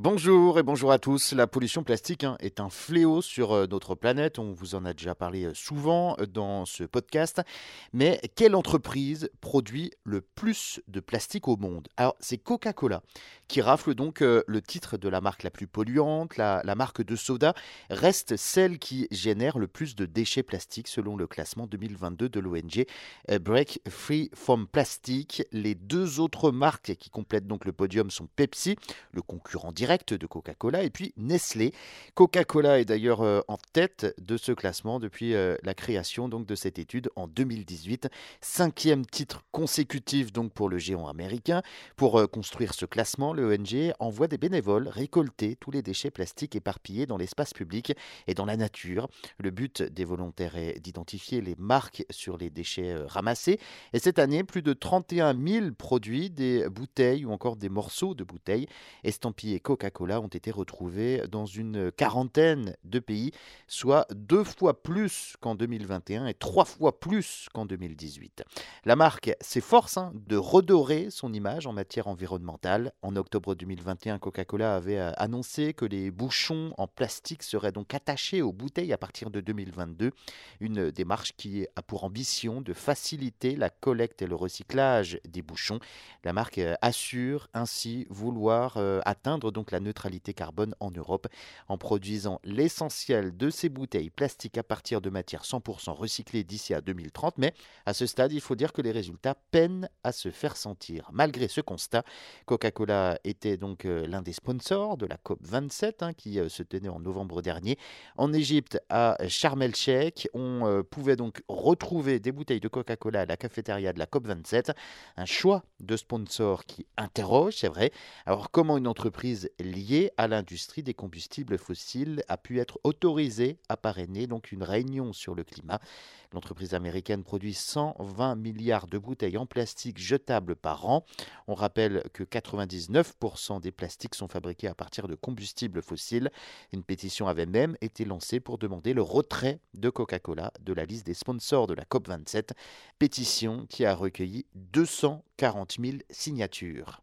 Bonjour et bonjour à tous. La pollution plastique hein, est un fléau sur euh, notre planète. On vous en a déjà parlé euh, souvent euh, dans ce podcast. Mais quelle entreprise produit le plus de plastique au monde? Alors, c'est Coca-Cola qui rafle donc le titre de la marque la plus polluante. La, la, marque de soda reste celle qui génère le plus de déchets plastiques selon le classement 2022 de l'ONG Break Free from Plastic. Les deux autres marques qui complètent donc le podium sont Pepsi, le concurrent direct de Coca-Cola et puis Nestlé. Coca-Cola est d'ailleurs euh, en tête de ce classement depuis euh, la création donc de cette étude en 2018. Cinquième titre consécutif donc pour le géant américain. Pour euh, construire ce classement, le ONG envoie des bénévoles récolter tous les déchets plastiques éparpillés dans l'espace public et dans la nature. Le but des volontaires est d'identifier les marques sur les déchets ramassés. Et cette année, plus de 31 000 produits, des bouteilles ou encore des morceaux de bouteilles estampillés Coca Coca-Cola ont été retrouvés dans une quarantaine de pays, soit deux fois plus qu'en 2021 et trois fois plus qu'en 2018. La marque s'efforce hein, de redorer son image en matière environnementale. En octobre 2021, Coca-Cola avait euh, annoncé que les bouchons en plastique seraient donc attachés aux bouteilles à partir de 2022, une démarche qui a pour ambition de faciliter la collecte et le recyclage des bouchons. La marque euh, assure ainsi vouloir euh, atteindre la neutralité carbone en Europe en produisant l'essentiel de ces bouteilles plastiques à partir de matières 100% recyclées d'ici à 2030. Mais à ce stade, il faut dire que les résultats peinent à se faire sentir. Malgré ce constat, Coca-Cola était donc euh, l'un des sponsors de la COP 27 hein, qui euh, se tenait en novembre dernier en Égypte à Sharm el-Sheikh. On euh, pouvait donc retrouver des bouteilles de Coca-Cola à la cafétéria de la COP 27. Un choix de sponsor qui interroge, c'est vrai. Alors comment une entreprise liée à l'industrie des combustibles fossiles a pu être autorisée à parrainer donc une réunion sur le climat. L'entreprise américaine produit 120 milliards de bouteilles en plastique jetables par an. On rappelle que 99% des plastiques sont fabriqués à partir de combustibles fossiles. Une pétition avait même été lancée pour demander le retrait de Coca-Cola de la liste des sponsors de la COP27, pétition qui a recueilli 240 000 signatures.